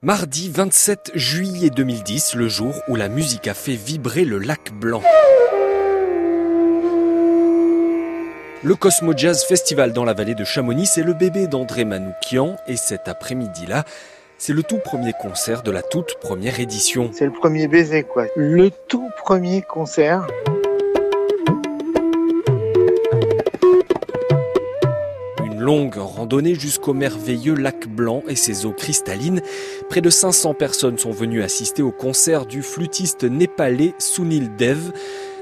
Mardi 27 juillet 2010, le jour où la musique a fait vibrer le lac blanc. Le Cosmo Jazz Festival dans la vallée de Chamonix, c'est le bébé d'André Manoukian et cet après-midi-là, c'est le tout premier concert de la toute première édition. C'est le premier baiser, quoi. Le tout premier concert. Longue randonnée jusqu'au merveilleux lac Blanc et ses eaux cristallines. Près de 500 personnes sont venues assister au concert du flûtiste népalais Sunil Dev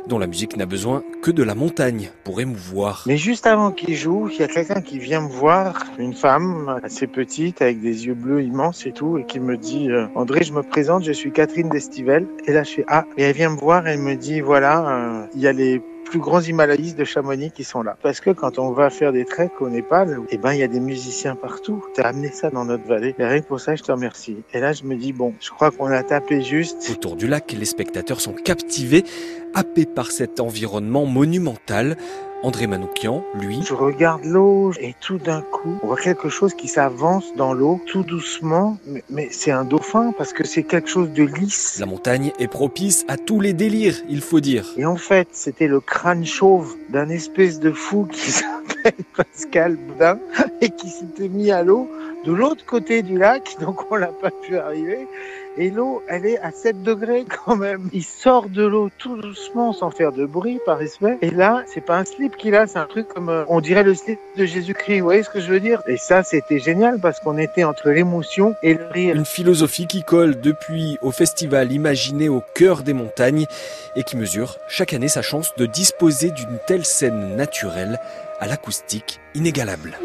dont la musique n'a besoin que de la montagne pour émouvoir. Mais juste avant qu'il joue, il y a quelqu'un qui vient me voir, une femme assez petite avec des yeux bleus immenses et tout, et qui me dit euh, André, je me présente, je suis Catherine Destivelle. Et là, je fais Ah, et elle vient me voir, elle me dit voilà, euh, il y a les plus grands Himalayistes de Chamonix qui sont là. Parce que quand on va faire des treks au Népal, eh ben, il y a des musiciens partout. Tu as amené ça dans notre vallée. Et rien que pour ça, je te remercie. Et là, je me dis, bon, je crois qu'on a tapé juste. Autour du lac, les spectateurs sont captivés, happés par cet environnement monumental. André Manoukian, lui. Je regarde l'eau et tout d'un coup, on voit quelque chose qui s'avance dans l'eau, tout doucement, mais, mais c'est un dauphin parce que c'est quelque chose de lisse. La montagne est propice à tous les délires, il faut dire. Et en fait, c'était le crâne chauve d'un espèce de fou qui s'appelle Pascal Boudin et qui s'était mis à l'eau de l'autre côté du lac, donc on n'a pas pu arriver. Et l'eau, elle est à 7 degrés quand même. Il sort de l'eau tout doucement, sans faire de bruit, par respect. Et là, c'est pas un slip qu'il a, c'est un truc comme, euh, on dirait le slip de Jésus-Christ. Vous voyez ce que je veux dire? Et ça, c'était génial parce qu'on était entre l'émotion et le rire. Une philosophie qui colle depuis au festival imaginé au cœur des montagnes et qui mesure chaque année sa chance de disposer d'une telle scène naturelle à l'acoustique inégalable.